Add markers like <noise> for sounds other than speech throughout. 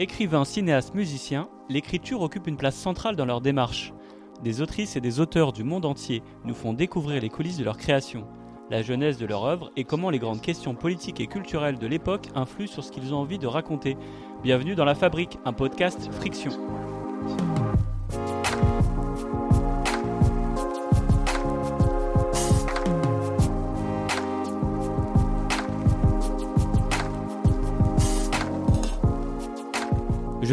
Écrivains, cinéastes, musiciens, l'écriture occupe une place centrale dans leur démarche. Des autrices et des auteurs du monde entier nous font découvrir les coulisses de leur création, la jeunesse de leur œuvre et comment les grandes questions politiques et culturelles de l'époque influent sur ce qu'ils ont envie de raconter. Bienvenue dans La Fabrique, un podcast Friction.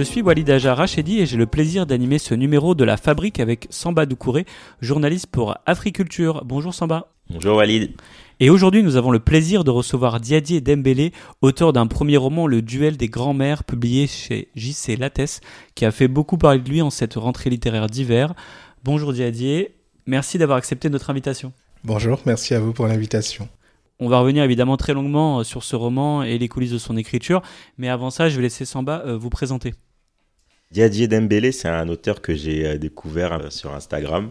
Je suis Walid Ajar Rachedi et j'ai le plaisir d'animer ce numéro de la fabrique avec Samba Doucouré, journaliste pour Africulture. Bonjour Samba. Bonjour Walid. Et aujourd'hui, nous avons le plaisir de recevoir Diadier Dembélé, auteur d'un premier roman, Le Duel des grands-mères, publié chez JC Lattès, qui a fait beaucoup parler de lui en cette rentrée littéraire d'hiver. Bonjour Diadier, merci d'avoir accepté notre invitation. Bonjour, merci à vous pour l'invitation. On va revenir évidemment très longuement euh, sur ce roman et les coulisses de son écriture, mais avant ça, je vais laisser Samba euh, vous présenter. Diadier Dembélé, c'est un auteur que j'ai euh, découvert sur Instagram.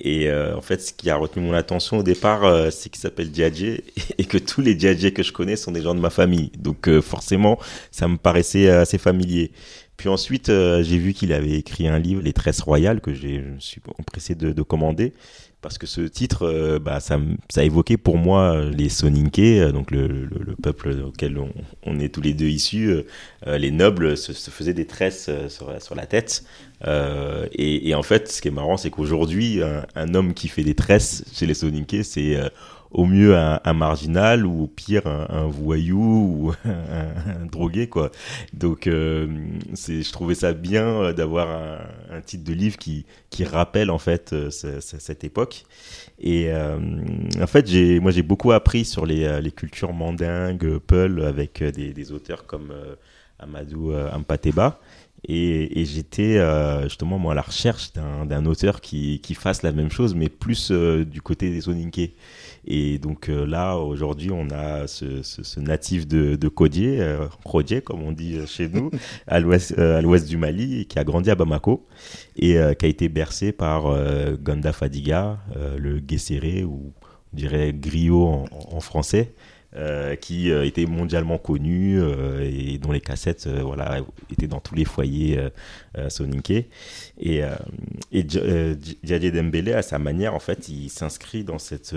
Et en fait, ce qui a retenu mon attention au départ, c'est qu'il s'appelle Diadier <laughs> et que tous les Diadier que je connais sont des gens de ma famille. Donc forcément, ça me paraissait assez familier. Puis ensuite, j'ai vu qu'il avait écrit un livre, Les Tresses Royales, que je me suis empressé de, de commander parce que ce titre, euh, bah, ça, évoquait pour moi euh, les Soninké, euh, donc le, le, peuple auquel on, est tous les deux issus. les nobles se, faisaient des tresses sur, la tête. Et, et, en fait, ce qui est marrant, c'est qu'aujourd'hui, un, un, homme qui fait des tresses chez les Soninké, c'est au mieux un, un, marginal ou au pire un, un voyou ou <laughs> un, drogué quoi. Donc euh, c'est, je trouvais ça bien euh, d'avoir un, titre de livre qui qui rappelle en fait euh, cette époque. Et euh, en fait j'ai moi j'ai beaucoup appris sur les, les cultures mandingues, Peul avec des, des auteurs comme Amadou Ampateba. Et, et j'étais euh, justement moi à la recherche d'un auteur qui, qui fasse la même chose, mais plus du côté des Soninké. Et donc euh, là, aujourd'hui, on a ce, ce, ce, natif de, de Kodié, euh, comme on dit chez nous, <laughs> à l'ouest euh, du Mali, qui a grandi à Bamako et euh, qui a été bercé par Ganda Fadiga, le Guesséré, ou on dirait griot en, en français. Euh, qui euh, était mondialement connu euh, et dont les cassettes voilà étaient dans tous les foyers soninké et et Djadje Dembélé à sa manière en fait il s'inscrit dans cette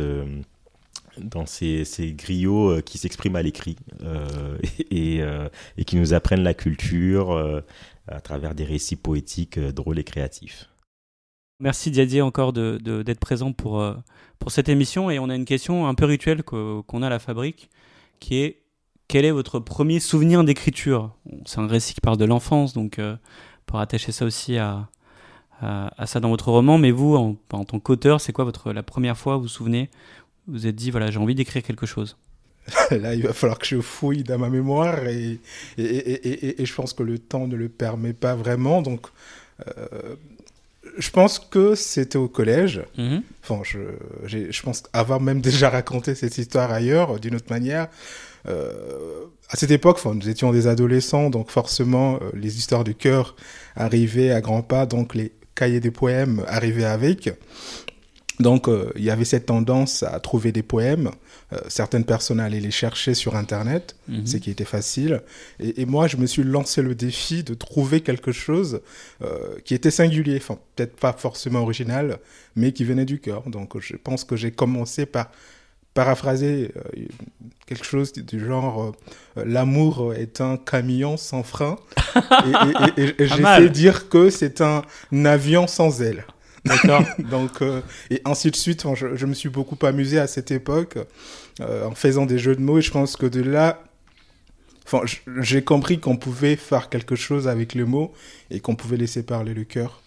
dans ces, ces griots euh, qui s'expriment à l'écrit euh, et, euh, et, qui nous apprennent la culture à travers des récits poétiques drôles et créatifs. Merci Diadier encore d'être de, de, présent pour, pour cette émission. Et on a une question un peu rituelle qu'on a à la fabrique qui est quel est votre premier souvenir d'écriture? C'est un récit qui parle de l'enfance donc pour attacher ça aussi à, à, ça dans votre roman. Mais vous en, tant qu'auteur c'est quoi votre, la première fois vous vous souvenez vous êtes dit, voilà, j'ai envie d'écrire quelque chose <laughs> Là, il va falloir que je fouille dans ma mémoire et, et, et, et je pense que le temps ne le permet pas vraiment. Donc, euh, je pense que c'était au collège. -hmm. Enfin, je, je pense avoir même déjà raconté cette histoire ailleurs, d'une autre manière. Euh, à cette époque, enfin, nous étions des adolescents, donc forcément, euh, les histoires du cœur arrivaient à grands pas, donc les cahiers des poèmes arrivaient avec. Donc, euh, il y avait cette tendance à trouver des poèmes. Euh, certaines personnes allaient les chercher sur Internet, -hmm. ce qui était facile. Et, et, moi, je me suis lancé le défi de trouver quelque chose euh, qui était singulier, enfin, peut-être pas forcément original, mais qui venait du cœur. Donc, je pense que j'ai commencé par paraphraser quelque chose du genre l'amour est un camion sans frein et, et, et, <laughs> j'ai fait dire que c'est un avion sans ailes. D'accord. <laughs> Donc, euh, et ainsi de suite. Enfin, je, je, me suis beaucoup amusé à cette époque euh, en faisant des jeux de mots. Et je pense que de là, enfin, j'ai compris qu'on pouvait faire quelque chose avec les mots et qu'on pouvait laisser parler le cœur.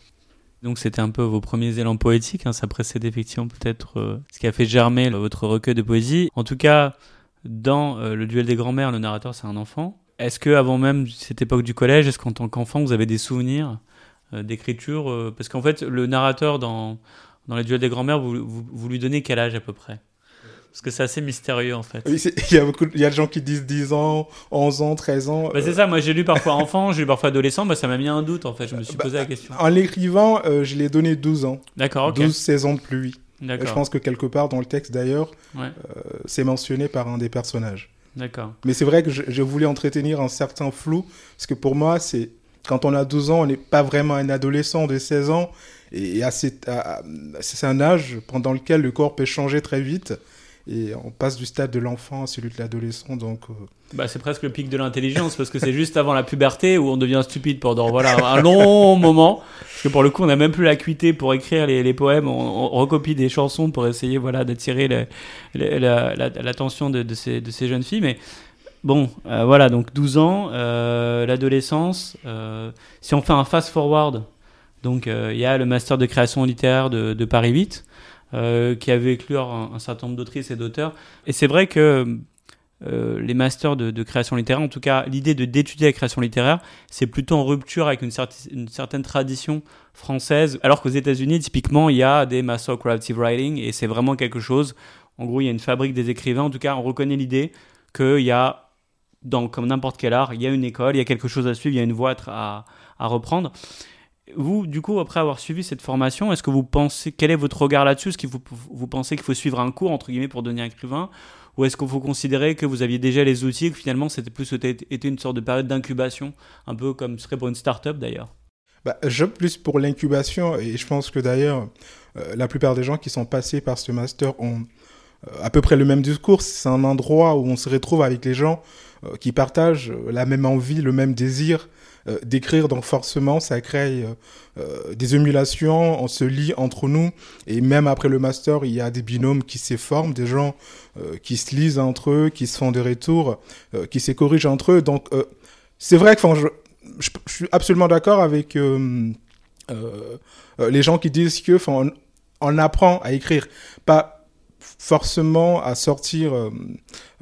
Donc c'était un peu vos premiers élans poétiques, hein, ça précède effectivement peut-être euh, ce qui a fait germer votre recueil de poésie. En tout cas, dans euh, le duel des grands-mères, le narrateur c'est un enfant. Est-ce que avant même cette époque du collège, est-ce qu'en tant qu'enfant vous avez des souvenirs d'écriture euh, Parce qu'en fait, le narrateur dans, dans les duels des grands-mères, vous, vous, vous, lui donnez quel âge à peu près? Parce que c'est assez mystérieux en fait. Oui, il y a beaucoup, il y a des gens qui disent 10 ans, 11 ans, 13 ans. Bah, c'est ça, moi j'ai lu parfois enfant, j'ai lu parfois adolescent, bah, ça m'a mis un doute en fait, je me suis bah, posé la question. En l'écrivant, euh, je l'ai donné 12 ans. D'accord, ok. 12 saisons de pluie. D'accord. Je pense que quelque part dans le texte d'ailleurs, ouais. euh, c'est mentionné par un des personnages. D'accord. Mais c'est vrai que je, je, voulais entretenir un certain flou, parce que pour moi, c'est quand on a 12 ans, on n'est pas vraiment un adolescent de 16 ans. Et c'est un âge pendant lequel le corps peut changer très vite. Et on passe du stade de l'enfant à celui de l'adolescent. Donc, euh, bah, c'est presque le pic de l'intelligence parce que c'est juste avant la puberté où on devient stupide pendant voilà, un long moment. Parce que pour le coup, on n'a même plus l'acuité pour écrire les, poèmes. On, recopie des chansons pour essayer voilà, d'attirer l'attention de, de, ces, de ces jeunes filles. Mais bon, euh, voilà, donc 12 ans, euh, l'adolescence. si on fait un fast-forward, donc il y a le master de création littéraire de, Paris 8. Euh, qui avait éclure un, certain nombre d'autrices et d'auteurs. Et c'est vrai que euh, les masters de, création littéraire, en tout cas l'idée de d'étudier la création littéraire, c'est plutôt en rupture avec une, certaine tradition française, alors qu'aux États-Unis, typiquement, il y a des masters of creative writing et c'est vraiment quelque chose. En gros, il y a une fabrique des écrivains. En tout cas, on reconnaît l'idée qu'il y a, dans, comme n'importe quel art, il y a une école, il y a quelque chose à suivre, il y a une voie à, reprendre. Vous, du coup, après avoir suivi cette formation, est-ce que vous pensez, quel est votre regard là-dessus? Est-ce que vous, pensez qu'il faut suivre un cours, entre guillemets, pour devenir écrivain? Ou est-ce qu'il faut considérer que vous aviez déjà les outils et que finalement, c'était plus été une sorte de période d'incubation, un peu comme ce serait pour une start-up d'ailleurs? Bah, Je plus pour l'incubation, et je pense que d'ailleurs, euh, la plupart des gens qui sont passés par ce master ont euh, à peu près le même discours. C'est un endroit où on se retrouve avec les gens qui partagent la même envie, le même désir euh, d'écrire. Donc forcément, ça crée euh, euh, des émulations, on se lit entre nous. Et même après le master, il y a des binômes qui se forment, des gens qui se lisent entre eux, qui se font des retours, qui se corrigent entre eux. Donc c'est vrai que je, suis absolument d'accord avec les gens qui disent que on, on apprend à écrire. Forcément à sortir euh,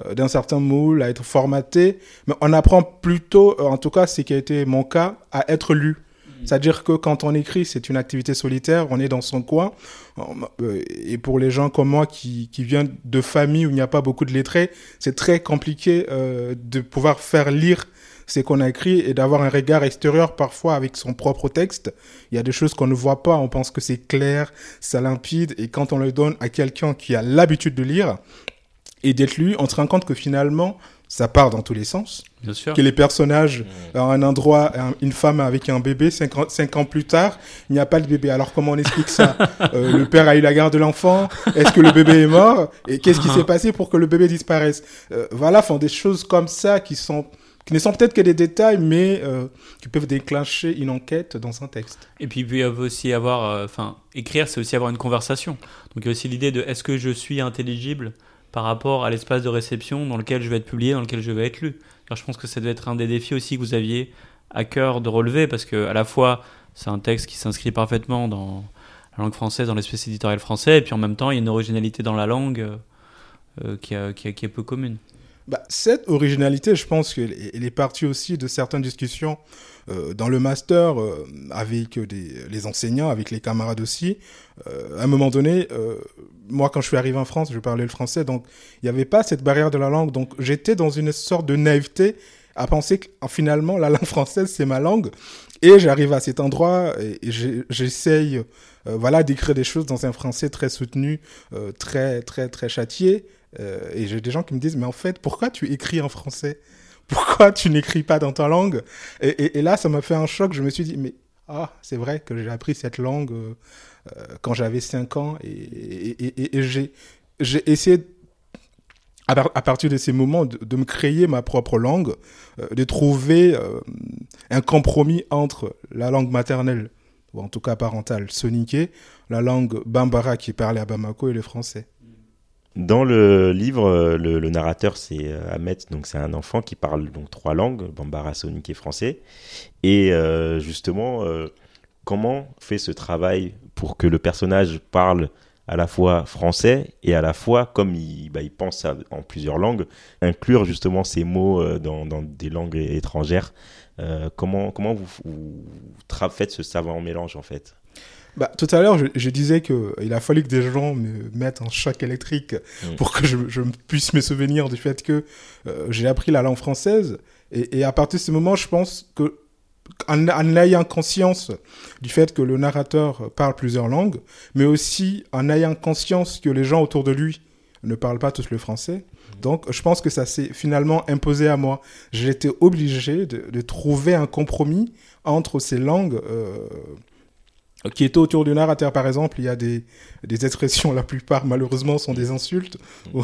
euh, d'un certain moule, à être formaté, mais on apprend plutôt, euh, en tout cas, ce qui a été mon cas, à être lu. Mm. C'est-à-dire que quand on écrit, c'est une activité solitaire, on est dans son coin. Et pour les gens comme moi qui, qui viennent de familles où il n'y a pas beaucoup de lettrés, c'est très compliqué de pouvoir faire lire c'est qu'on a écrit et d'avoir un regard extérieur parfois avec son propre texte. Il y a des choses qu'on ne voit pas, on pense que c'est clair, c'est limpide, et quand on le donne à quelqu'un qui a l'habitude de lire et d'être lu, on se rend compte que finalement, ça part dans tous les sens. Bien sûr. Que les personnages, à un endroit, une femme avec un bébé, cinq ans, cinq ans plus tard, il n'y a pas de bébé. Alors comment on explique ça <laughs> euh, Le père a eu la garde de l'enfant Est-ce que le bébé est mort? Et qu'est-ce qui s'est <laughs> passé pour que le bébé disparaisse? Euh, Voilà, font des choses comme ça qui sont qui ne sont peut-être que des détails, mais euh, qui peuvent déclencher une enquête dans un texte. Et puis il peut aussi avoir, euh, enfin, écrire, c'est aussi avoir une conversation. Donc il y a aussi l'idée de est-ce que je suis intelligible par rapport à l'espace de réception dans lequel je vais être publié, dans lequel je vais être lu? Alors je pense que ça doit être un des défis aussi que vous aviez à cœur de relever, parce que à la fois c'est un texte qui s'inscrit parfaitement dans la langue française, dans l'espace éditorial français, et puis en même temps il y a une originalité dans la langue euh, qui est peu commune bah, Cette originalité, je pense qu'elle est partie aussi de certaines discussions euh, dans le master euh, avec les enseignants, avec les camarades aussi. Euh, à un moment donné, moi, quand je suis arrivé en France, je parlais le français, donc il n'y avait pas cette barrière de la langue. Donc j'étais dans une sorte de naïveté à penser que finalement, la langue française, c'est ma langue. Et j'arrive à cet endroit et, j'essaye voilà, d'écrire des choses dans un français très soutenu, très, très, très châtié. Euh, et j'ai des gens qui me disent, mais en fait, pourquoi tu écris en français? Pourquoi tu n'écris pas dans ta langue? Et, là, ça m'a fait un choc. Je me suis dit, mais ah, c'est vrai que j'ai appris cette langue euh, euh, quand j'avais 5 ans et, j'ai, j'ai essayé, à, partir de ces moments, de, me créer ma propre langue, de trouver un compromis entre la langue maternelle, ou en tout cas parentale, soniquée, la langue bambara qui est parlée à Bamako et le français. Dans le livre, euh, le, narrateur c'est euh, Ahmed, donc c'est un enfant qui parle donc trois langues, bambara, sonique et français. Et euh, justement, comment fait ce travail pour que le personnage parle à la fois français et à la fois, comme il, bah, pense en plusieurs langues, inclure justement ces mots dans, des langues étrangères. comment comment vous, vous faites ce savant mélange en fait? Bah, tout à l'heure, je, je, disais qu'il a fallu que des gens me mettent un choc électrique mm. pour que je, je, puisse me souvenir du fait que euh, j'ai appris la langue française. Et, et, à partir de ce moment, je pense que en, en, ayant conscience du fait que le narrateur parle plusieurs langues, mais aussi en ayant conscience que les gens autour de lui ne parlent pas tous le français. Donc, je pense que ça s'est finalement imposé à moi. J'ai été obligé de, trouver un compromis entre ces langues euh, qui étaient autour du narrateur. Par exemple, il y a des, des expressions, la plupart malheureusement sont des insultes, ou,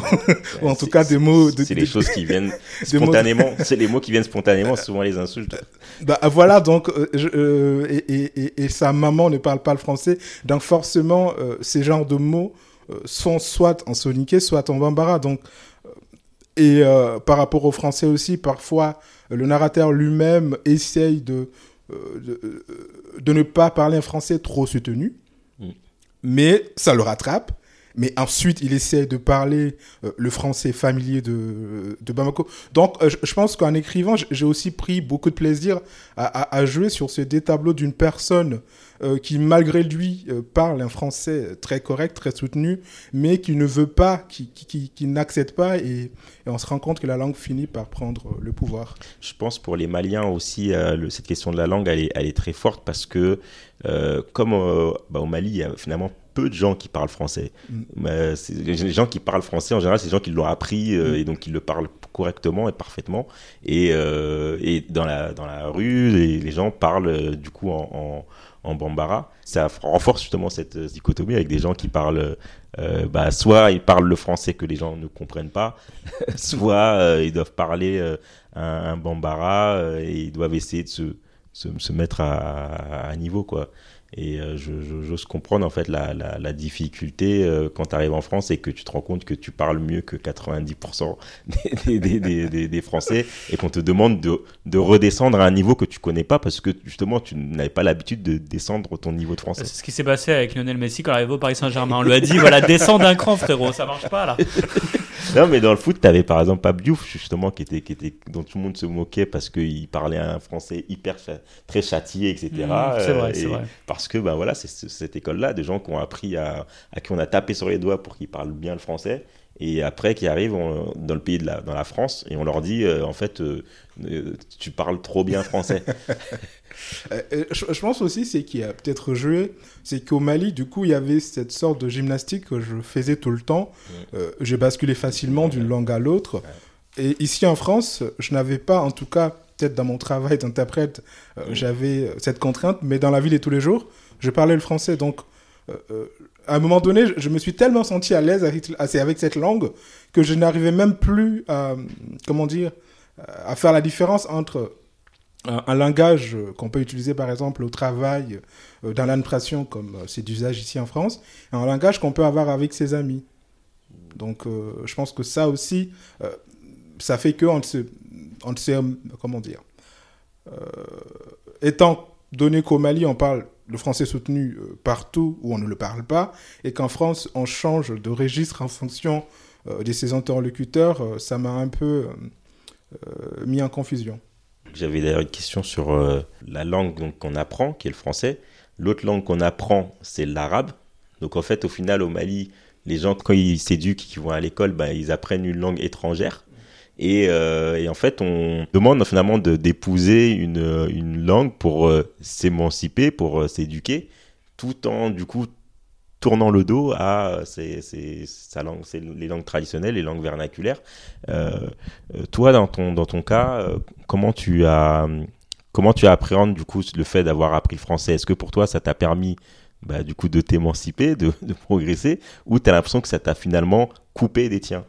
en tout cas des mots. c'est les choses qui viennent <laughs> spontanément. c'est les mots qui viennent spontanément, souvent les insultes. Bah voilà, donc euh, euh, et, et, et, sa maman ne parle pas le français, donc forcément ces genres de mots sont soit en soniqué, soit en bambara. Donc et euh, par rapport au français aussi, parfois, le narrateur lui-même essaye de, euh, de, de, ne pas parler un français trop soutenu, mm. mais ça le rattrape. Mais ensuite, il essaie de parler euh, le français familier de, de Bamako. Donc, je, pense qu'en écrivant, j'ai aussi pris beaucoup de plaisir à, à, à jouer sur ce détableau d'une personne euh, qui malgré lui euh, parle un français très correct, très soutenu, mais qui ne veut pas, qui, qui, qui, n'accepte pas, et, on se rend compte que la langue finit par prendre le pouvoir. Je pense pour les Maliens aussi, euh, cette question de la langue, elle est, elle est très forte parce que comme bah, au Mali, il y a finalement peu de gens qui parlent français. Mm. les gens qui parlent français, en général, c'est des gens qui l'ont appris mm. et donc qui le parlent correctement et parfaitement. Et, et dans, la, dans la rue, les, les gens parlent du coup en, en Bambara. Ça renforce justement cette euh, dichotomie avec des gens qui parlent, euh, bah, soit ils parlent le français que les gens ne comprennent pas, <laughs> soit euh, ils doivent parler un, Bambara et ils doivent essayer de se, se, mettre à, à, niveau, quoi. Et euh, j'ose comprendre en fait la, la, la difficulté euh, quand tu arrives en France et que tu te rends compte que tu parles mieux que 90% <laughs> des, des, des, des, Français et qu'on te demande de, de, redescendre à un niveau que tu connais pas parce que justement tu n'avais pas l'habitude de descendre ton niveau de français. C'est ce qui s'est passé avec Lionel Messi quand il arrive au Paris Saint-Germain. On lui a dit voilà, descends d'un cran frérot, ça marche pas là. <laughs> non mais dans le foot, tu avais par exemple Pape Diouf justement qui était, qui était, dont tout le monde se moquait parce qu'il parlait un français hyper très châtié, etc. Mmh, c'est vrai, euh, c'est vrai parce que ben voilà, c'est cette école-là, des gens qui ont appris à, à qui on a tapé sur les doigts pour qu'ils parlent bien le français, et après qui arrivent dans le pays de la, dans la France et on leur dit euh, en fait euh, euh, tu parles trop bien français. <laughs> je, pense aussi c'est qui a peut-être joué, c'est qu'au Mali du coup il y avait cette sorte de gymnastique que je faisais tout le temps. j'ai basculé facilement d'une langue à l'autre. Et ici en France, je n'avais pas en tout cas peut-être dans mon travail d'interprète, euh, j'avais euh, cette contrainte, mais dans la vie de tous les jours, je parlais le français. Donc, euh, à un moment donné, je, me suis tellement senti à l'aise avec, avec, cette langue que je n'arrivais même plus à, comment dire, à faire la différence entre un, langage qu'on peut utiliser par exemple au travail, dans l'administration, comme c'est d'usage ici en France, un langage qu'on peut avoir avec ses amis. Donc, je pense que ça aussi, ça fait qu'on se, on sait, comment dire, euh, étant donné qu'au Mali, on parle le français soutenu euh, partout où on ne le parle pas, et qu'en France, on change de registre en fonction euh, de ses interlocuteurs, ça m'a un peu mis en confusion. J'avais d'ailleurs une question sur la langue qu'on apprend, qui est le français. L'autre langue qu'on apprend, c'est l'arabe. Donc en fait, au final, au Mali, les gens, quand ils s'éduquent, qui vont à l'école, ben, ils apprennent une langue étrangère. Et, euh, et, en fait, on demande finalement d'épouser une, une langue pour euh, s'émanciper, pour euh, s'éduquer, tout en du coup tournant le dos à langue, c'est les langues traditionnelles, les langues vernaculaires. toi, dans ton dans ton cas, comment tu as comment tu du coup le fait d'avoir appris le français? Est-ce que pour toi, ça t'a permis bah, du coup de t'émanciper, de, de progresser, ou tu as l'impression que ça t'a finalement coupé des tiens?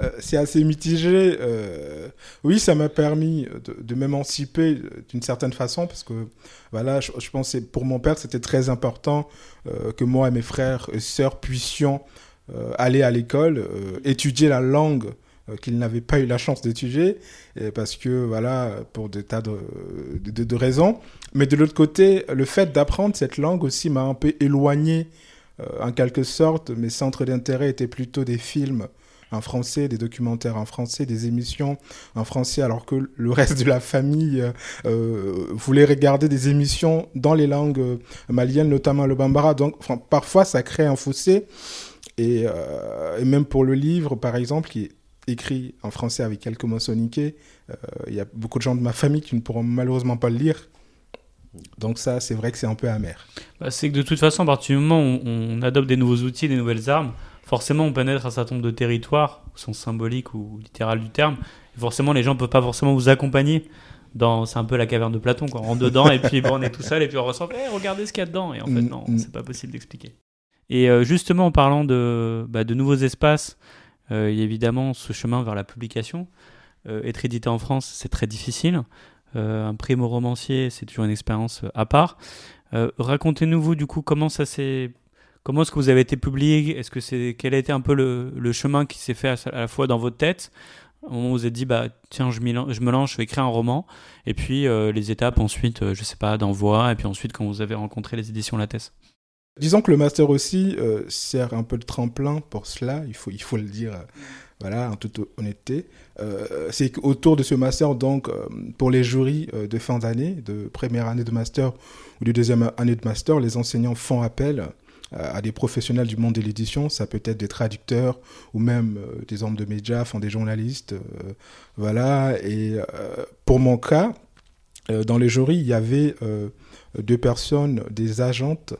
Euh, c'est assez mitigé. Euh, oui, ça m'a permis de, m'émanciper d'une certaine façon parce que voilà, je, pense que pour mon père c'était très important euh, que moi et mes frères et sœurs puissions aller à l'école, étudier la langue qu'il n'avait pas eu la chance d'étudier, parce que, voilà, pour des tas de, de, de raisons. Mais de l'autre côté, le fait d'apprendre cette langue aussi m'a un peu éloigné, en quelque sorte. Mes centres d'intérêt étaient plutôt des films en français, des documentaires en français, des émissions en français, alors que le reste de la famille euh, euh, voulait regarder des émissions dans les langues euh, maliennes, notamment le bambara. Donc parfois, ça crée un fossé. Et, même pour le livre, par exemple, qui est écrit en français avec quelques mots soniqués, il y a beaucoup de gens de ma famille qui ne pourront malheureusement pas le lire. Donc ça, c'est vrai que c'est un peu amer. Bah, c'est que de toute façon, à partir du moment où on adopte des nouveaux outils, des nouvelles armes, forcément, on pénètre un certain nombre de territoires, au sens symbolique ou littéral du terme. Et forcément, les gens ne peuvent pas forcément vous accompagner. Dans, c'est un peu la caverne de Platon, quoi. On rentre dedans et puis bon, on est tout seul et puis on ressent, hey, eh, regardez ce qu'il y a dedans. Et en fait, mm, non, mm. c'est pas possible d'expliquer. Et euh, justement, en parlant de, bah, de nouveaux espaces, euh, il y a évidemment ce chemin vers la publication. Euh, être édité en France, c'est très difficile. un primo-romancier, c'est toujours une expérience à part. Racontez-nous, vous, du coup, comment ça s'est Comment est-ce que vous avez été publié? Est-ce que c'est quel a été un peu le, chemin qui s'est fait à, la fois dans votre tête? Au moment où vous vous êtes dit bah tiens je, me lance je vais écrire un roman. Et puis euh, les étapes ensuite euh, je sais pas d'envoi. Et puis ensuite quand vous avez rencontré les éditions Lattès Disons que le master aussi euh, sert un peu de tremplin pour cela. Il faut il faut le dire voilà en toute honnêteté. C'est qu'autour de ce master donc pour les jurys de fin d'année de première année de master ou de deuxième année de master les enseignants font appel à des professionnels du monde de l'édition. Ça peut être des traducteurs ou même euh, des hommes de médias, enfin des journalistes. Euh, voilà. Et euh, pour mon cas, dans les jurys, il y avait deux personnes, des agentes,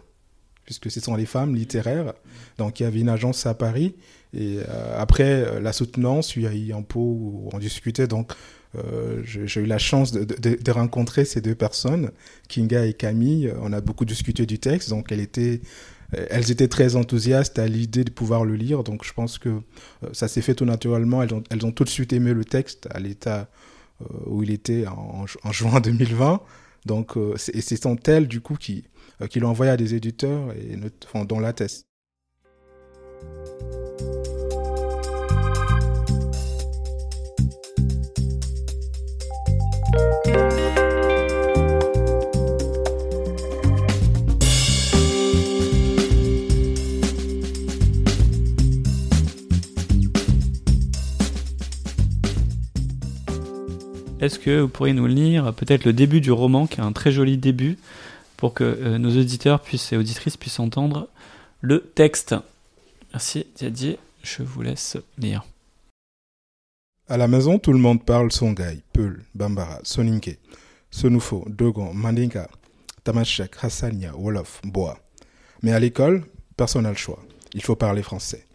puisque ce sont les femmes littéraires. Donc il y avait une agence à Paris. Et après la soutenance, eu un pot où on discutait. Donc j'ai eu la chance de, de, rencontrer ces deux personnes, Kinga et Camille. On a beaucoup discuté du texte, donc elle était elles étaient très enthousiastes à l'idée de pouvoir le lire, donc je pense que euh, ça s'est fait tout naturellement. Elles ont, tout de suite aimé le texte à l'état euh, où il était en, juin <laughs> 2020. Donc, et ce sont elles, du coup, qui, qui l'ont envoyé à des éditeurs, et, enfin, dont la thèse. Est-ce que vous pourriez nous lire peut-être le début du roman, qui est un très joli début, pour que euh, nos auditeurs puissent, et auditrices puissent entendre le texte? Merci Didier, je vous laisse lire. À la maison, tout le monde parle Songhai, Peul, Bambara, Soninke, Sonufo, Dogon, Mandinka, Tamashek, Hassania, Wolof, Bois. Mais à l'école, personne n'a le choix. Il faut parler français.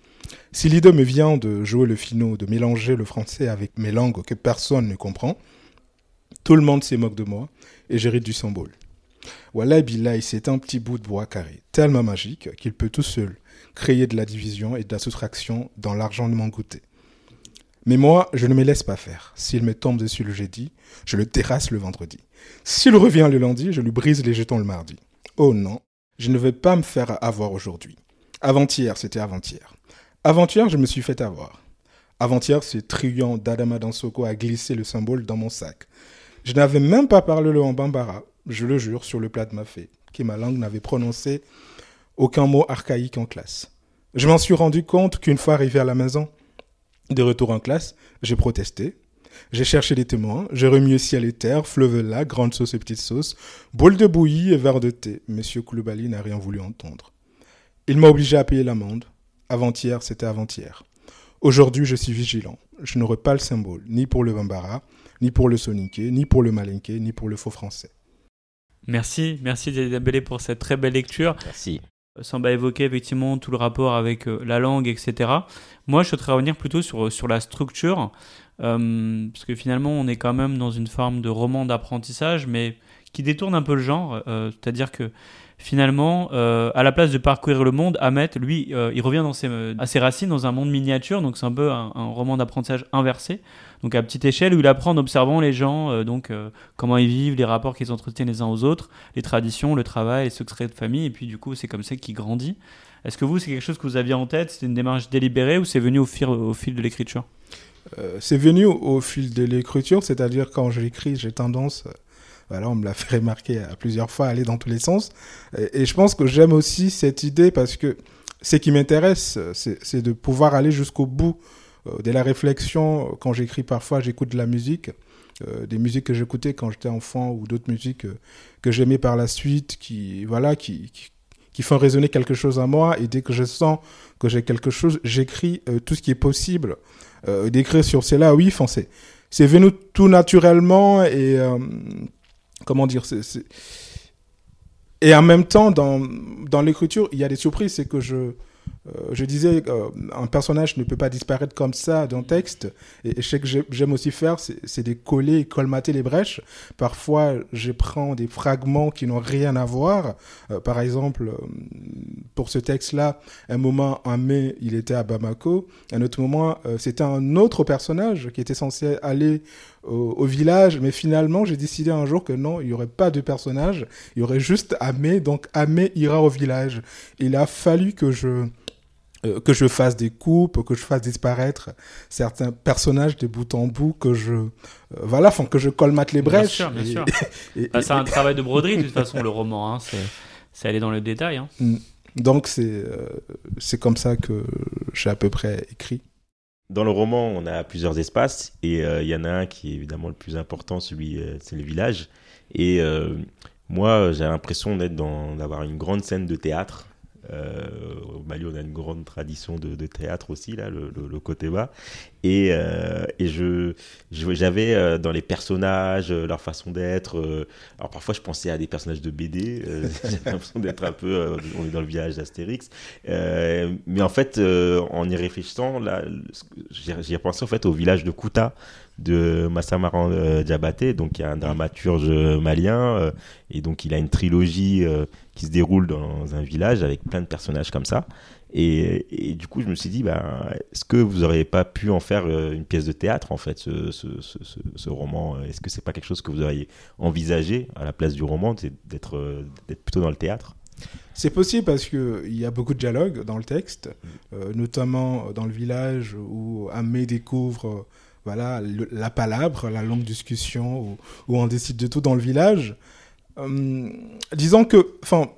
Si l'idée me vient de jouer le finot, de mélanger le français avec mes langues que personne ne comprend, tout le monde se moque de moi et j'hérite du symbole. Wallah Billah, c'est un petit bout de bois carré, tellement magique qu'il peut tout seul créer de la division et de la soustraction dans l'argent de mon goûter. Mais moi, je ne me laisse pas faire. S'il me tombe dessus le jeudi, je le terrasse le vendredi. S'il revient le lundi, je lui brise les jetons le mardi. Oh non, je ne vais pas me faire avoir aujourd'hui. Avant-hier, c'était avant-hier. Avant-hier, je me suis fait avoir. Avant-hier, ce triant d'Adama Dansoko a glissé le symbole dans mon sac. Je n'avais même pas parlé le bambara, je le jure, sur le plat de ma fée, qui ma langue n'avait prononcé aucun mot archaïque en classe. Je m'en suis rendu compte qu'une fois arrivé à la maison, de retour en classe, j'ai protesté. J'ai cherché des témoins, j'ai remué ciel et terre, fleuve là, grande sauce et petite sauce, boule de bouillie et verre de thé. Monsieur Koulibaly n'a rien voulu entendre. Il m'a obligé à payer l'amende. Avant-hier, c'était avant-hier. Aujourd'hui, je suis vigilant. Je n'aurai pas le symbole, ni pour le Bambara, ni pour le soniqué, ni pour le malinqué, ni pour le faux français. Merci, merci Isabelle pour cette très belle lecture. Merci. Samba évoquer effectivement tout le rapport avec euh, la langue, etc. Moi, je souhaiterais revenir plutôt sur, sur la structure, euh, parce que finalement, on est quand même dans une forme de roman d'apprentissage, mais qui détourne un peu le genre, euh, c'est-à-dire que finalement, euh, à la place de parcourir le monde, Ahmet, lui, euh, il revient dans ses, à ses racines dans un monde miniature, donc c'est un peu un, roman d'apprentissage inversé, donc à petite échelle, où il apprend en observant les gens, donc comment ils vivent, les rapports qu'ils entretiennent les uns aux autres, les traditions, le travail, les secrets de famille, et puis du coup, c'est comme ça qu'il grandit. Est-ce que vous, c'est quelque chose que vous aviez en tête C'était une démarche délibérée ou c'est venu au fil, au fil de l'écriture? C'est venu au, fil de l'écriture, c'est-à-dire quand j'écris, j'ai tendance voilà, on me l'a <laughs> fait remarquer à plusieurs fois, aller dans tous les sens. Et, je pense que j'aime aussi cette idée parce que ce qui m'intéresse, c'est de pouvoir aller jusqu'au bout euh, de la réflexion. Quand j'écris parfois, j'écoute de la musique. Euh, des musiques que j'écoutais quand j'étais enfant ou d'autres musiques euh, que j'aimais par la suite qui voilà qui, qui, font résonner quelque chose à moi et dès que je sens que j'ai quelque chose j'écris tout ce qui est possible d'écrire sur cela oui c'est venu tout naturellement et comment dire, et en même temps, dans, dans l'écriture, il y a des surprises. C'est que je, euh, je disais, euh, un personnage ne peut pas disparaître comme ça d'un texte. Et, ce que j'aime aussi faire, c'est de coller et colmater les brèches. Parfois, je prends des fragments qui n'ont rien à voir. Euh, par exemple, pour ce texte-là, un moment, en mai, il était à Bamako. Un autre moment, c'était un autre personnage qui était censé aller au, village, mais finalement j'ai décidé un jour que non, il n'y aurait pas de personnage, il y aurait juste Amé, donc Amé ira au village. Il a fallu que je euh, que je fasse des coupes, que je fasse disparaître certains personnages de bout en bout, que je euh, voilà, enfin que je colmate les brèches. Bien sûr, bien sûr. <laughs> Bah, c'est un travail de broderie de toute <laughs> façon le roman, hein. c'est aller dans le détail. Hein. Mm. Donc c'est euh, c'est comme ça que j'ai à peu près écrit. Dans le roman, on a plusieurs espaces et il y en a un qui est évidemment le plus important, celui c'est le village. Et moi, j'ai l'impression d'être dans d'avoir une grande scène de théâtre euh, au Mali, on a une grande tradition de, théâtre aussi, là, le, côté bas. Et, euh, et je, j'avais euh, dans les personnages, leur façon d'être. alors parfois, je pensais à des personnages de BD. <laughs> J'avais l'impression d'être un peu. on est dans le village d'Astérix. mais en fait, en y réfléchissant, là, j'y ai pensé en fait au village de Kouta de Massamaran Diabaté, donc il y a un dramaturge malien, et donc il a une trilogie qui se déroule dans un village avec plein de personnages comme ça. Et, du coup, je me suis dit, bah, est-ce que vous n'auriez pas pu en faire une pièce de théâtre, en fait, ce, ce, roman? Est-ce que c'est pas quelque chose que vous auriez envisagé à la place du roman, d'être plutôt dans le théâtre? C'est possible parce qu'il y a beaucoup de dialogues dans le texte, notamment dans le village où Amé découvre voilà, la palabre, la longue discussion, où, on décide de tout dans le village. Hum, disons que, enfin,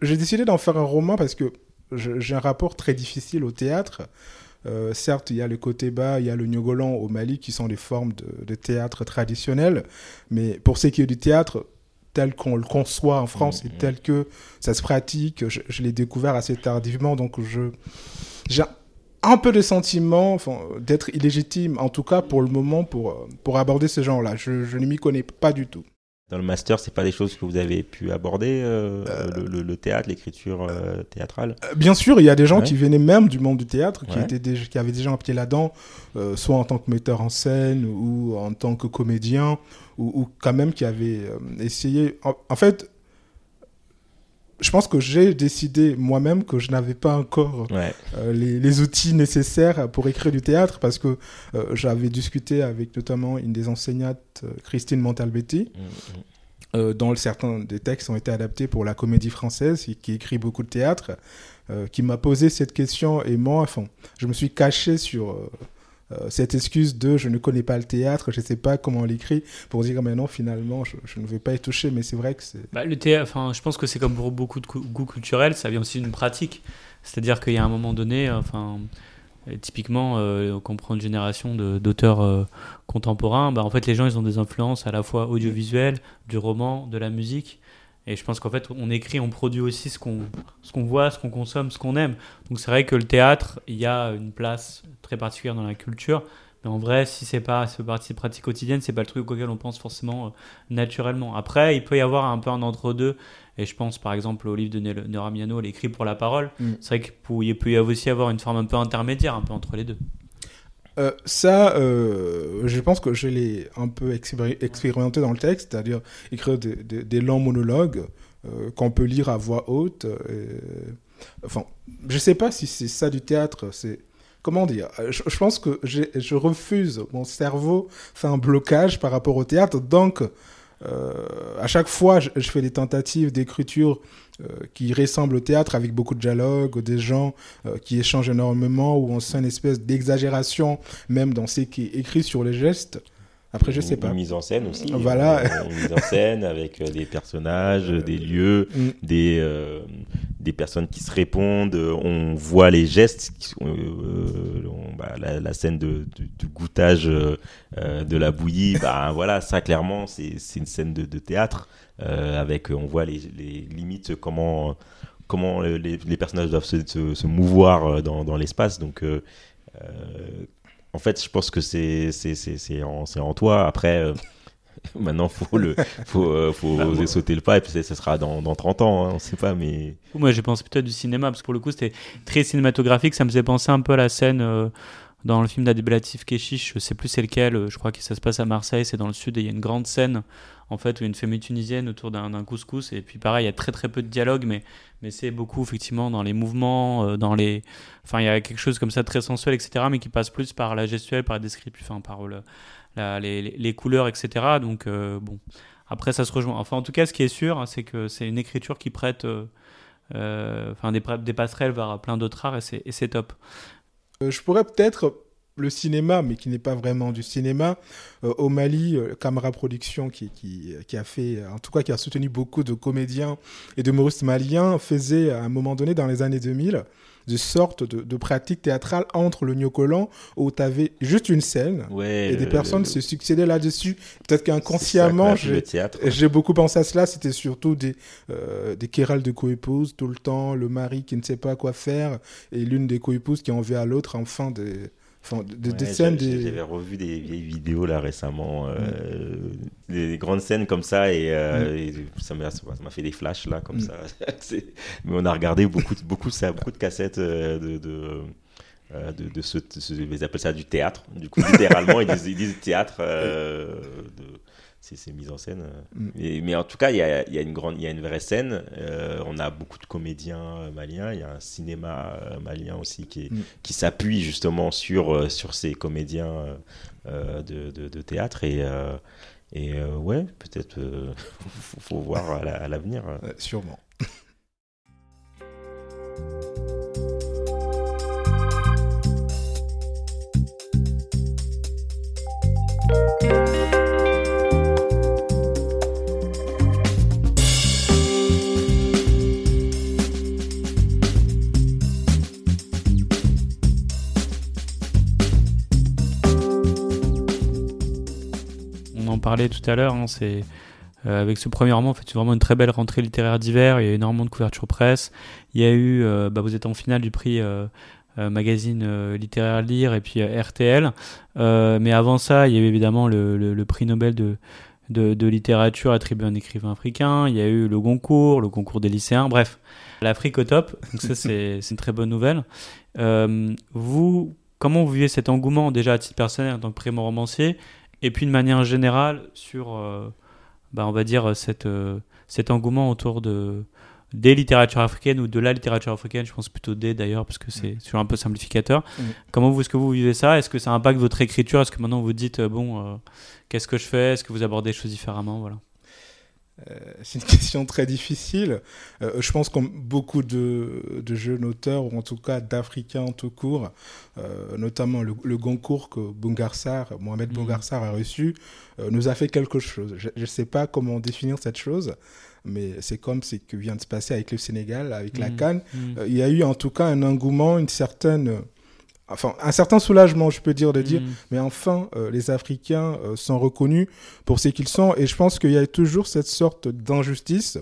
j'ai décidé d'en faire un roman parce que j'ai un rapport très difficile au théâtre. Euh, certes, il y a le côté bas, il y a le nyogolan au Mali qui sont des formes de, théâtre traditionnelles, mais pour ce qui est du théâtre, tel qu'on le conçoit en France et mmh, mmh. tel que ça se pratique, je, je l'ai découvert assez tardivement, donc je j'ai un peu de sentiment d'être illégitime, en tout cas pour le moment, pour, euh, pour aborder ce genre-là. Je, je ne m'y connais pas du tout. Dans le master, c'est pas des choses que vous avez pu aborder, euh, euh, le, théâtre, l'écriture théâtrale? Bien sûr, il y a des gens qui venaient même du monde du théâtre, qui, étaient qui avaient déjà un pied là-dedans, soit en tant que metteur en scène ou en tant que comédien, ou, quand même qui avaient essayé. en fait, je pense que j'ai décidé moi-même que je n'avais pas encore euh, les, outils nécessaires pour écrire du théâtre parce que euh, j'avais discuté avec notamment une des enseignantes, euh, Christine Montalbetti, mmh, mmh. dont certains des textes ont été adaptés pour la comédie française, qui écrit beaucoup de théâtre, qui m'a posé cette question et moi, enfin, je me suis caché sur cette excuse de je ne connais pas le théâtre, je ne sais pas comment on l'écrit, pour dire mais non, finalement, je, ne veux pas y toucher, mais c'est vrai que c'est. Bah, le théâtre, enfin, je pense que c'est comme pour beaucoup de goûts culturels, ça vient aussi d'une pratique. C'est-à-dire qu'il y a un moment donné, enfin, typiquement, euh, on prend une génération d'auteurs euh, contemporains, bah, en fait, les gens, ils ont des influences à la fois audiovisuelles, du roman, de la musique. Et je pense qu'en fait, on écrit, on produit aussi ce qu'on qu'on voit, ce qu'on consomme, ce qu'on aime. Donc c'est vrai que le théâtre, il y a une place très particulière dans la culture. Mais en vrai, si c'est pas ce partie pratique quotidienne, c'est pas le truc auquel on pense forcément euh, naturellement. Après, il peut y avoir un peu un entre-deux. Et je pense par exemple au livre de Neramiano, l'écrit pour la parole. Mm. C'est vrai qu'il peut y avoir aussi avoir une forme un peu intermédiaire, un peu entre les deux. Euh, ça, euh, je pense que je l'ai un peu expérimenté dans le texte, c'est-à-dire écrire des, longs monologues euh, qu'on peut lire à voix haute. Enfin, je sais pas si c'est ça du théâtre. Comment dire je, pense que je refuse. Mon cerveau fait un blocage par rapport au théâtre, donc à chaque fois, je fais des tentatives d'écriture euh, qui ressemble au théâtre avec beaucoup de dialogues, des gens euh, qui échangent énormément, où on sent une espèce d'exagération même dans ce qui est écrit sur les gestes. Après, je sais pas. Une mise en scène aussi. Voilà. Une, mise en scène avec euh, des personnages, des lieux, mm. des, des personnes qui se répondent. On voit les gestes. Qui sont, bah, la, scène de, du goûtage de la bouillie, <laughs> bah, voilà, ça clairement, c'est une scène de, de théâtre. Euh, avec on voit les, limites, comment, comment les, personnages doivent se, se, mouvoir euh, dans, dans l'espace. Donc, euh, en fait, je pense que c'est en, en toi. Après, <laughs> Maintenant, faut le, faut, euh, faut bah, oser sauter le pas et puis ça, sera dans, dans 30 ans, hein, on sait pas, mais. Moi, j'ai pensé peut-être du cinéma parce que pour le coup, c'était très cinématographique. Ça me faisait penser un peu à la scène euh, dans le film d'Adiblatif Keshish. Je sais plus c'est lequel. Euh, je crois que ça se passe à Marseille, c'est dans le sud et il y a une grande scène en fait où une famille tunisienne autour d'un couscous et puis pareil, il y a très très peu de dialogue, mais mais c'est beaucoup effectivement dans les mouvements, dans les, enfin il y a quelque chose comme ça très sensuel, etc. Mais qui passe plus par la gestuelle, par la description, par le les, couleurs, etc. Donc, euh, bon, après, ça se rejoint. Enfin, en tout cas, ce qui est sûr, hein, c'est que c'est une écriture qui prête euh, euh, enfin, des, passerelles vers plein d'autres arts et c'est top. Je pourrais peut-être le cinéma, mais qui n'est pas vraiment du cinéma. au Mali, Camera Production, qui, qui, qui, a fait, en tout cas, qui a soutenu beaucoup de comédiens et de d'humoristes maliens, faisait à un moment donné, dans les années 2000, de sorte de, de pratique théâtrale entre le Nyokolan où tu avais juste une scène et des personnes se succédaient là-dessus. Peut-être qu'inconsciemment, j'ai beaucoup pensé à cela. C'était surtout des, euh, des querelles de coépouses tout le temps, le mari qui ne sait pas quoi faire et l'une des coépouses qui en veut à l'autre en fin de des scènes. J'avais revu des vieilles vidéos là récemment, euh, des, grandes scènes comme ça et, euh, ça m'a fait des flashs là comme ça. <laughs> Mais on a regardé beaucoup, beaucoup, ça, beaucoup de cassettes euh, de, de de, de, ce, ils appellent ça du théâtre. Du coup, littéralement, ils, disent, ils disent théâtre de, c'est mise en scène. Mm. mais en tout cas, il y a, y a, une grande, il y a une vraie scène. Euh, on a beaucoup de comédiens euh, maliens. Il y a un cinéma euh, malien aussi qui, mm. qui s'appuie justement sur, sur ces comédiens de, de, théâtre. Et, et ouais, peut-être <laughs> faut, faut, voir à l'avenir. sûrement. <laughs> parlait tout à l'heure, hein, c'est euh, avec ce premier roman, en fait, vraiment une très belle rentrée littéraire d'hiver. Il y a eu énormément de couverture presse. Il y a eu, euh, bah, vous êtes en finale du prix euh, magazine littéraire Lire et puis RTL. mais avant ça, il y a eu évidemment le, prix Nobel de, de, littérature attribué à un écrivain africain. Il y a eu le concours, le concours des lycéens. Bref, l'Afrique au top. Donc ça, c'est <laughs> une très bonne nouvelle. vous, comment vous vivez cet engouement déjà à titre personnel en tant que primo romancier et puis de manière générale sur, euh, bah, on va dire, cette, euh, cet engouement autour de, des littératures africaines ou de la littérature africaine, je pense plutôt des d'ailleurs, parce que c'est mm. un peu simplificateur. Mm. Comment vous, est-ce que vous vivez ça? Est-ce que ça impacte votre écriture? Est-ce que maintenant vous dites, euh, bon, qu'est-ce que je fais? Est-ce que vous abordez les choses différemment? Voilà. Euh, c'est une <laughs> question très difficile. Euh, je pense comme beaucoup de, jeunes auteurs, ou en tout cas d'Africains tout court, euh, notamment le, Goncourt que Bungarsar, Mohamed mmh. a reçu, nous a fait quelque chose. Je ne sais pas comment définir cette chose, mais c'est comme ce qui vient de se passer avec le Sénégal, avec la mmh. Cannes. Mmh. il y a eu en tout cas un engouement, une certaine enfin un certain soulagement, je peux dire, de dire, mm. mais enfin, euh, les Africains euh, sont reconnus pour ce qu'ils sont, et je pense qu'il y a toujours cette sorte d'injustice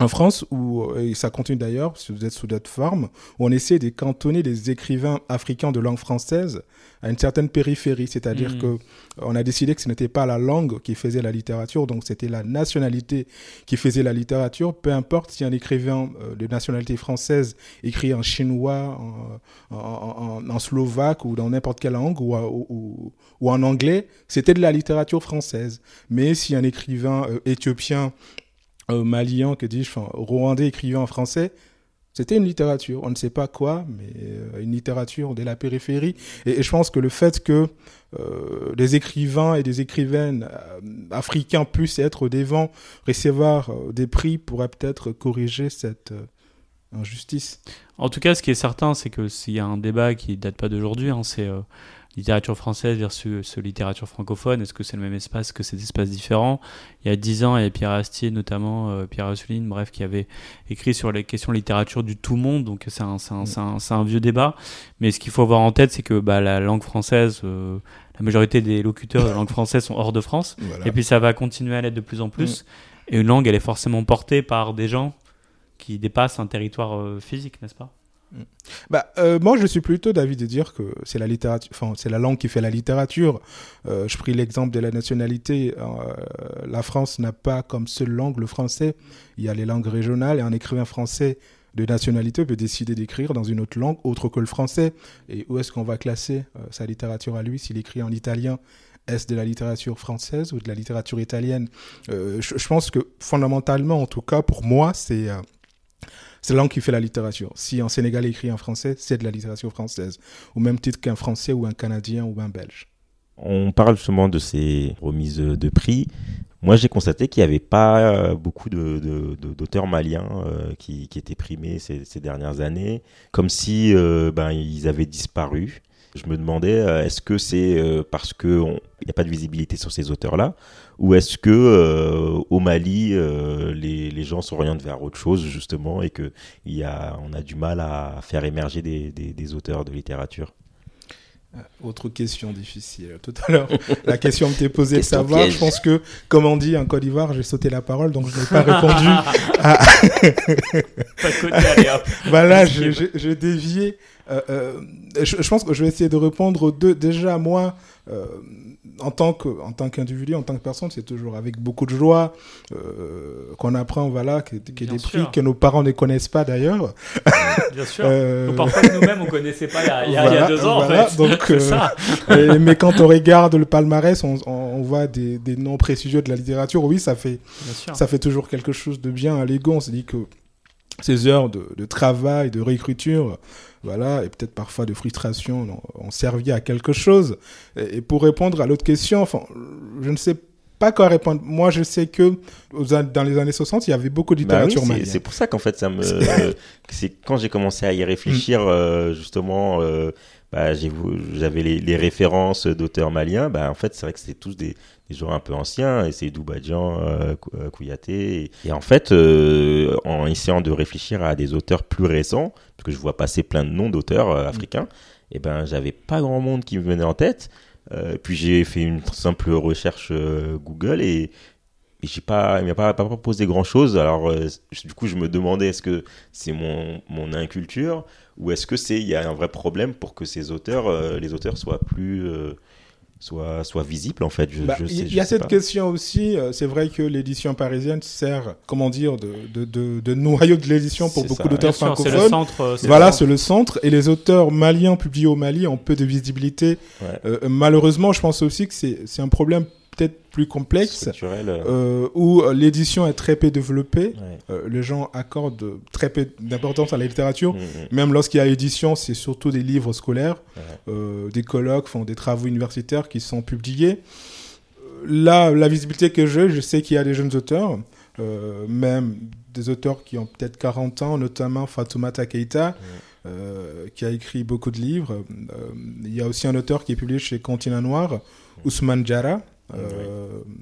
en France, où, euh, et ça continue d'ailleurs, si vous êtes sous d'autres formes, où on essaie de cantonner les écrivains africains de langue française à une certaine périphérie, c'est-à-dire qu'on hmm. que on a décidé que ce n'était pas la langue qui faisait la littérature, donc c'était la nationalité qui faisait la littérature, peu importe si un écrivain euh, de nationalité française écrit en chinois, en, slovaque ou dans n'importe quelle langue, ou, ou, ou, en anglais, c'était de la littérature française. Mais si un écrivain euh, éthiopien malien, que dis-je, rwandais écrivant en français, c'était une littérature. On ne sait pas quoi, mais euh, une littérature de la périphérie. Et, je pense que le fait que euh, des écrivains et des écrivaines africains puissent être devant, recevoir des prix, pourrait peut-être corriger cette injustice. En tout cas, ce qui est certain, c'est que s'il y a un débat qui date pas d'aujourd'hui, hein, c'est littérature française versus littérature francophone Est-ce que c'est le même espace Est-ce que c'est des espaces différents? Il y a dix ans, il y avait Pierre Astier, notamment euh, Pierre Assouline, bref, qui avait écrit sur les questions de littérature du tout monde. Donc c'est un, un, un, vieux débat. Mais ce qu'il faut avoir en tête, c'est que bah, la langue française, euh, la majorité des locuteurs de la langue française sont hors de France. <laughs> Et puis ça va continuer à l'être de plus en plus. Mm. Et une langue, elle est forcément portée par des gens qui dépassent un territoire euh, physique, n'est-ce pas? Bah, euh, moi, je suis plutôt d'avis de dire que c'est la littérature, enfin, c'est la langue qui fait la littérature. Euh, je pris l'exemple de la nationalité. Euh, la France n'a pas comme seule langue le français. Il y a les langues régionales et un écrivain français de nationalité peut décider d'écrire dans une autre langue autre que le français. Et où est-ce qu'on va classer sa littérature à lui s'il écrit en italien? Est-ce de la littérature française ou de la littérature italienne? Je, pense que fondamentalement, en tout cas pour moi, c'est c'est la langue qui fait la littérature. Si un Sénégalais écrit en français, c'est de la littérature française, au même titre qu'un Français ou un Canadien ou un Belge. On parle justement de ces remises de prix. Moi, j'ai constaté qu'il n'y avait pas euh, beaucoup d'auteurs maliens euh, qui, étaient primés ces, dernières années, comme si euh, ben, ils avaient disparu. Je me demandais, est-ce que c'est parce qu'il n'y a pas de visibilité sur ces auteurs-là, ou est-ce que euh, au Mali, euh, les, les, gens s'orientent vers autre chose justement et y a, on a du mal à faire émerger des, des, des auteurs de littérature? Euh, autre question difficile. Tout à l'heure, <laughs> la question me t'est posée de savoir. Je pense que, comme on dit en Côte d'Ivoire, j'ai sauté la parole, donc je n'ai pas répondu. <laughs> à... <laughs> voilà, je, je, je déviais. Euh, euh, je, je, pense que je vais essayer de répondre aux deux. Déjà, moi, euh, en tant que en tant qu'individu, en tant que personne, c'est toujours avec beaucoup de joie euh, qu'on apprend, voilà, qu'il y a des prix que nos parents ne connaissent pas d'ailleurs. Bien sûr. euh, parfois nous-mêmes on connaissait pas il y a, il y a, voilà, il y a deux ans. Voilà, en fait. Donc, <laughs> euh, mais quand on regarde le palmarès, on, on voit des, des, noms prestigieux de la littérature. Oui, ça fait ça fait toujours quelque chose de bien à l'ego. On se dit que ces heures de, de travail, de réécriture, voilà, et peut-être parfois de frustration, ont servi à quelque chose. Et, pour répondre à l'autre question, enfin, je ne sais pas quoi répondre. Moi, je sais que dans les années 60, il y avait beaucoup de bah littérature bah oui, C'est pour ça qu'en fait, ça me, <laughs> c'est quand j'ai commencé à y réfléchir, euh, justement. Euh, bah, j'avais les, les, références d'auteurs maliens. Bah, en fait, c'est vrai que c'était tous des, des joueurs un peu anciens, et c'est Doubadjian, euh, Kouyaté. Et, et, en fait, euh, en essayant de réfléchir à des auteurs plus récents, parce que je vois passer plein de noms d'auteurs euh, africains, et ben j'avais pas grand monde qui me venait en tête. Euh, puis j'ai fait une simple recherche euh, Google et, et j'ai pas, il m'a pas, pas, proposé grand chose. Alors euh, du coup je me demandais est-ce que c'est mon, mon inculture ou est-ce que c'est il y a un vrai problème pour que ces auteurs, euh, les auteurs soient plus soit, soit visible en fait. Il bah, y, y a cette pas. question aussi. Euh, c'est vrai que l'édition parisienne sert, comment dire, de, de, de, de noyau de l'édition pour beaucoup d'auteurs francophones. C'est le centre. Voilà, c'est le centre. Et les auteurs maliens publiés au Mali ont peu de visibilité. Ouais. Euh, malheureusement, je pense aussi que c'est un problème peut-être plus complexe, euh, où l'édition est très peu développée. Ouais. Euh, les gens accordent très peu d'importance à la littérature. Mmh, mmh. Même lorsqu'il y a édition, c'est surtout des livres scolaires, ouais. euh, des colloques, font des travaux universitaires qui sont publiés. Là, la visibilité que j'ai, je sais qu'il y a des jeunes auteurs, euh, même des auteurs qui ont peut-être 40 ans, notamment Fatoumata Keita. Mmh. Euh, qui a écrit beaucoup de livres. Euh, il y a aussi un auteur qui est publié chez Continent Noir, Ousmane Jara, euh, oui.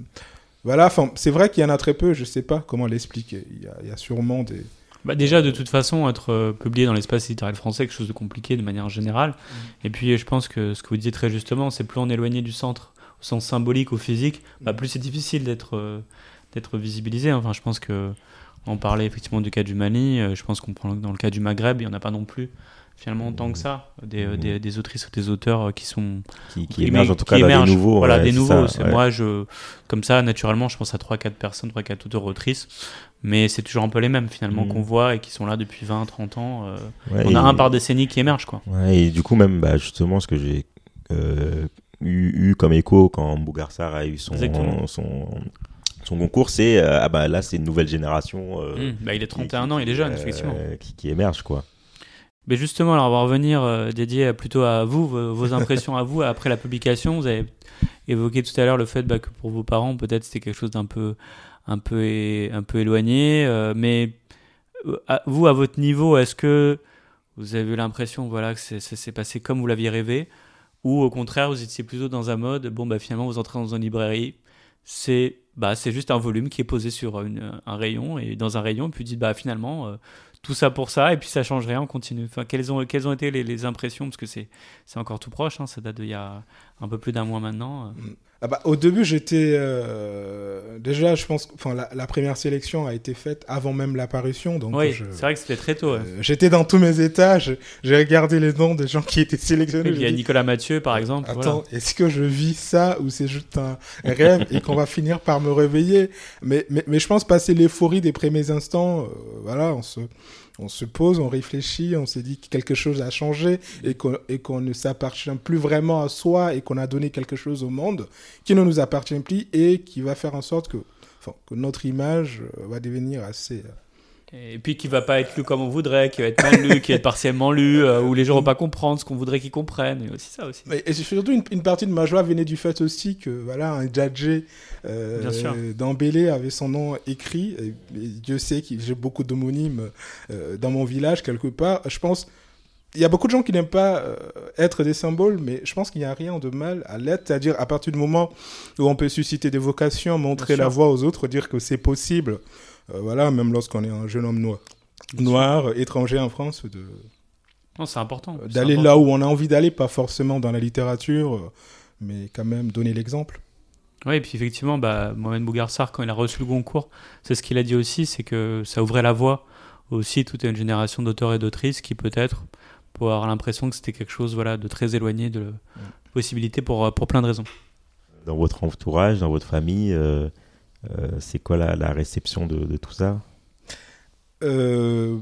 Voilà, c'est vrai qu'il y en a très peu, je ne sais pas comment l'expliquer. Il, il, y a sûrement des. Bah déjà, de toute façon, être euh, publié dans l'espace littéraire français, quelque chose de compliqué de manière générale. Mmh. Et puis, je pense que ce que vous disiez très justement, c'est plus on est éloigné du centre, au sens symbolique, au physique, bah, plus c'est difficile d'être euh, d'être visibilisé. Enfin, je pense que on parlait effectivement du cas du Mali. Euh, je pense qu'on prend dans le cas du Maghreb, il n'y en a pas non plus finalement tant que ça des, mmh. des, des, autrices ou des auteurs qui sont qui, qui émergent en tout cas là, des nouveaux voilà ouais, des nouveaux ouais. moi je comme ça naturellement je pense à 3 4 personnes 3 4 auteurs autrices mais c'est toujours un peu les mêmes finalement mmh. qu'on voit et qui sont là depuis 20 30 ans euh, ouais, on a un par décennie qui émerge quoi et du coup même bah, justement ce que j'ai euh, eu, eu, comme écho quand Bougarsar a eu son, son concours, c'est euh, ah bah là c'est une nouvelle génération. Euh, mmh, bah il est 31 qui, ans, il est jeune effectivement. Qui, qui, émerge quoi. Mais justement, alors on va revenir euh, dédié plutôt à vous, vos, impressions à vous après la publication. Vous avez évoqué tout à l'heure le fait bah, que pour vos parents, peut-être c'était quelque chose d'un peu, un peu, un peu éloigné. Euh, mais à, vous, à votre niveau, est-ce que vous avez eu l'impression voilà, que ça s'est passé comme vous l'aviez rêvé? Ou au contraire, vous étiez plutôt dans un mode, bon, bah, finalement, vous entrez dans une librairie, c'est bah, juste un volume qui est posé sur un rayon, et dans un rayon, puis vous dites, bah, finalement, euh, tout ça pour ça, et puis ça change rien, on continue. Quelles ont, été les, impressions Parce que c'est encore tout proche, hein, ça date d'il y a un peu plus d'un mois maintenant. Ah bah, au début, j'étais euh, déjà, je pense, enfin, la, la, première sélection a été faite avant même l'apparition, donc. Oui, c'est vrai que c'était très tôt. Ouais. Euh, j'étais dans tous mes états, j'ai regardé les noms des gens qui étaient sélectionnés. <laughs> Il y a Nicolas Mathieu, par exemple. Attends, voilà. est-ce que je vis ça ou c'est juste un rêve et qu'on va <laughs> finir par me réveiller? Mais, mais, mais, je pense passer l'euphorie des premiers instants, euh, voilà, on se on se pose, on réfléchit, on s'est dit que quelque chose a changé et qu'on ne s'appartient plus vraiment à soi et qu'on a donné quelque chose au monde qui ne nous appartient plus et qui va faire en sorte que, que notre image euh, va devenir assez... Et puis qui va pas être lu comme on voudrait, qui va être mal lu, qui va être partiellement lu, euh, où les gens vont pas comprendre ce qu'on voudrait qu'ils comprennent. Et aussi ça aussi. Et, surtout une, une, partie de ma joie venait du fait aussi que voilà un euh, d'Embélé avait son nom écrit. Et, Dieu sait que j'ai beaucoup d'homonymes euh, dans mon village quelque part. Je pense il y a beaucoup de gens qui n'aiment pas euh, être des symboles, mais je pense qu'il n'y a rien de mal à l'être. C'est-à-dire, à partir du moment où on peut susciter des vocations, montrer la voie aux autres, dire que c'est possible, voilà, même lorsqu'on est un jeune homme noir, noir étranger en France, de. Non, c'est important. D'aller là où on a envie d'aller, pas forcément dans la littérature, euh, mais quand même donner l'exemple. Oui, et puis effectivement, bah, Mohamed Bougarsar, quand il a reçu le Goncourt, c'est ce qu'il a dit aussi, c'est que ça ouvrait la voie aussi toute une génération d'auteurs et d'autrices qui peut-être pour avoir l'impression que c'était quelque chose voilà, de très éloigné de la possibilité pour, pour plein de raisons. Dans votre entourage, dans votre famille, euh, euh, c'est quoi la, la réception de, de, tout ça? Euh,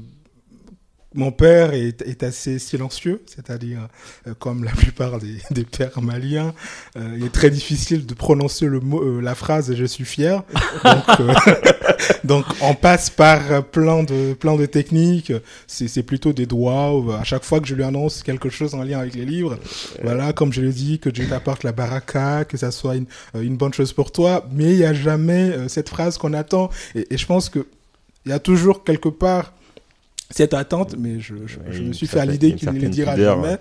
mon père est, assez silencieux, c'est-à-dire, euh, comme la plupart des, pères maliens, euh, il est très difficile de prononcer le mot, euh, la phrase "je suis fier". Donc, <laughs> on passe par plein de plein de techniques. C'est plutôt des doigts. À chaque fois que je lui annonce quelque chose en lien avec les livres, voilà, comme je l'ai dit, que Dieu t'apporte la baraka, que ça soit une, une bonne chose pour toi. Mais il n'y a jamais cette phrase qu'on attend. Et, et je pense que il y a toujours quelque part cette attente, mais je, je, je me suis fait à l'idée qu'il ne le dira pudeur, jamais.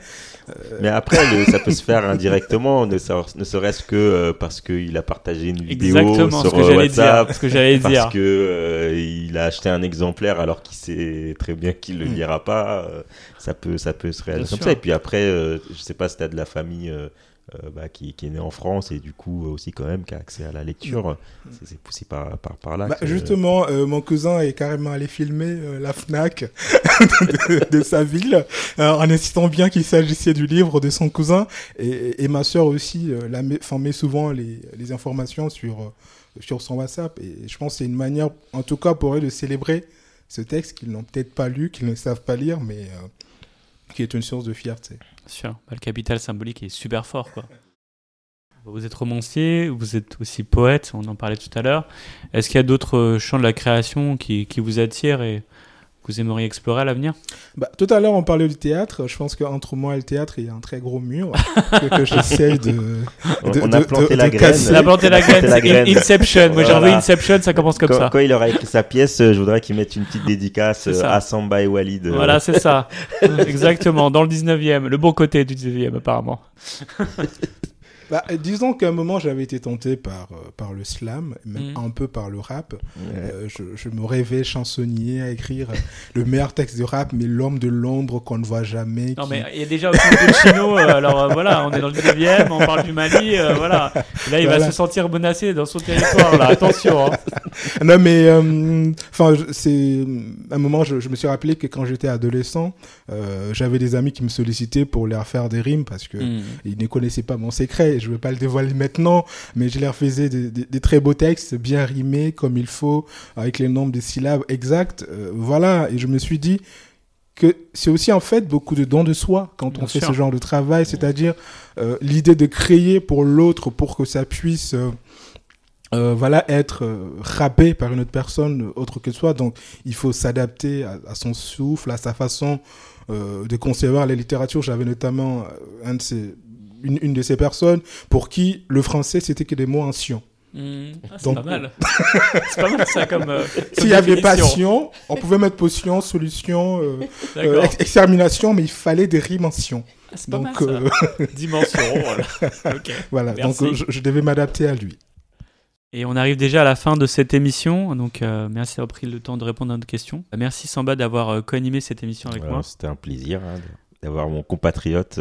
Euh... Mais après, le, ça peut se faire <laughs> indirectement, ne, ne serait-ce que euh, parce qu'il a partagé une vidéo Exactement, sur ce que euh, WhatsApp, dire, ce que j'allais dire. Parce que euh, il a acheté un exemplaire alors qu'il sait très bien qu'il le lira pas. ça peut, ça peut se réaliser comme ça. Et puis après, je sais pas si tu as de la famille euh, bah, qui, qui, est né en France et du coup aussi quand même qui a accès à la lecture. C'est poussé par, par, par là. Bah, que... Justement, euh, mon cousin est carrément allé filmer euh, la FNAC <laughs> de, de, sa ville euh, en insistant bien qu'il s'agissait du livre de son cousin et, et ma sœur aussi la met, met souvent les, les, informations sur, sur son WhatsApp et je pense que c'est une manière en tout cas pour eux de célébrer ce texte qu'ils n'ont peut-être pas lu, qu'ils ne savent pas lire mais qui est une source de fierté. Sûr, bah, le capital symbolique est super fort. Vous êtes romancier, vous êtes aussi poète, on en parlait tout à l'heure. Est-ce qu'il y a d'autres champs de la création qui, vous attirent que vous aimeriez explorer à l'avenir bah, Tout à l'heure, on parlait du théâtre. Je pense qu'entre moi et le théâtre, il y a un très gros mur <laughs> que, que j'essaye de, de, On a planté de, la de graine. casser. On a planté la graine. la graine. Inception. Moi, j'ai Voilà. envoyé Inception, ça commence comme quand, ça. quand il aura écrit sa pièce, je voudrais qu'il mette une petite dédicace à Samba et Walid. Voilà, <laughs> c'est ça. Exactement, dans le 19e, le bon côté du 19e apparemment. <laughs> Bah, disons qu'à un moment, j'avais été tenté par, euh, par le slam, même Mhm. un peu par le rap. ouais. Euh, je, je me rêvais chansonnier à écrire le meilleur texte de rap, mais l'homme de l'ombre qu'on ne voit jamais. Non, qui- mais il y a déjà aussi de chino, <laughs> euh, alors euh, voilà, on est dans le 19e, on parle du Mali, euh, voilà. Et là, il va se sentir menacé dans son territoire, là, attention. hein. <laughs> Non, mais enfin, c'est à un moment, je, je me suis rappelé que quand j'étais adolescent, euh, j'avais des amis qui me sollicitaient pour leur faire des rimes parce que Hmm. ils ne connaissaient pas mon secret. Je ne vais pas le dévoiler maintenant, mais je leur faisais des, des- des très beaux textes, bien rimés comme il faut, avec les nombres de syllabes exacts. Euh, voilà, et je me suis dit que c'est aussi en fait beaucoup de dons de soi quand Bien on fait ce genre de travail, c'est-à-dire euh, l'idée de créer pour l'autre pour que ça puisse euh, euh, voilà être euh, râpé par une autre personne autre que soi. Donc il faut s'adapter à, à son souffle, à sa façon euh, de concevoir la littérature. J'avais notamment un de ces, une, une de ces personnes pour qui le français c'était que des mots anciens. Ah, c'est Donc- pas mal. <laughs> c'est pas mal ça comme. euh, comme S'il y avait passion, on pouvait mettre potion, solution, euh, <laughs> euh, extermination, mais il fallait des rimes anciens. Ah, c'est pas Donc mal ça. <laughs> Dimension, voilà. Voilà, Merci. donc je, je devais m'adapter à lui. Et on arrive déjà à la fin de cette émission, donc euh, merci d'avoir pris le temps de répondre à notre question. Merci Samba d'avoir euh, co-animé cette émission avec Voilà, moi. C'était un plaisir hein, d'avoir mon compatriote.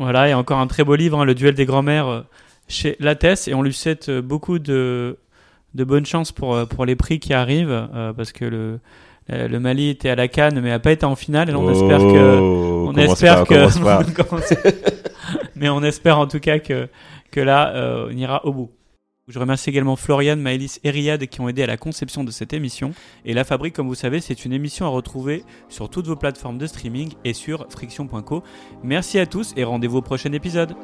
Euh, Voilà, et encore un très beau livre, hein, Le duel des grands-mères, euh, chez Lattès et on lui souhaite beaucoup de, de bonnes chances pour, pour les prix qui arrivent parce que le, le Mali était à la Cannes mais n'a pas été en finale et on espère que Oh, on espère pas, <laughs> que mais on espère en tout cas que que là euh, on ira au bout. Je remercie également Florian, Maëlys et Riyad qui ont aidé à la conception de cette émission. Et La Fabrique, comme vous savez, c'est une émission à retrouver sur toutes vos plateformes de streaming et sur friction.co. Merci à tous et rendez-vous au prochain épisode.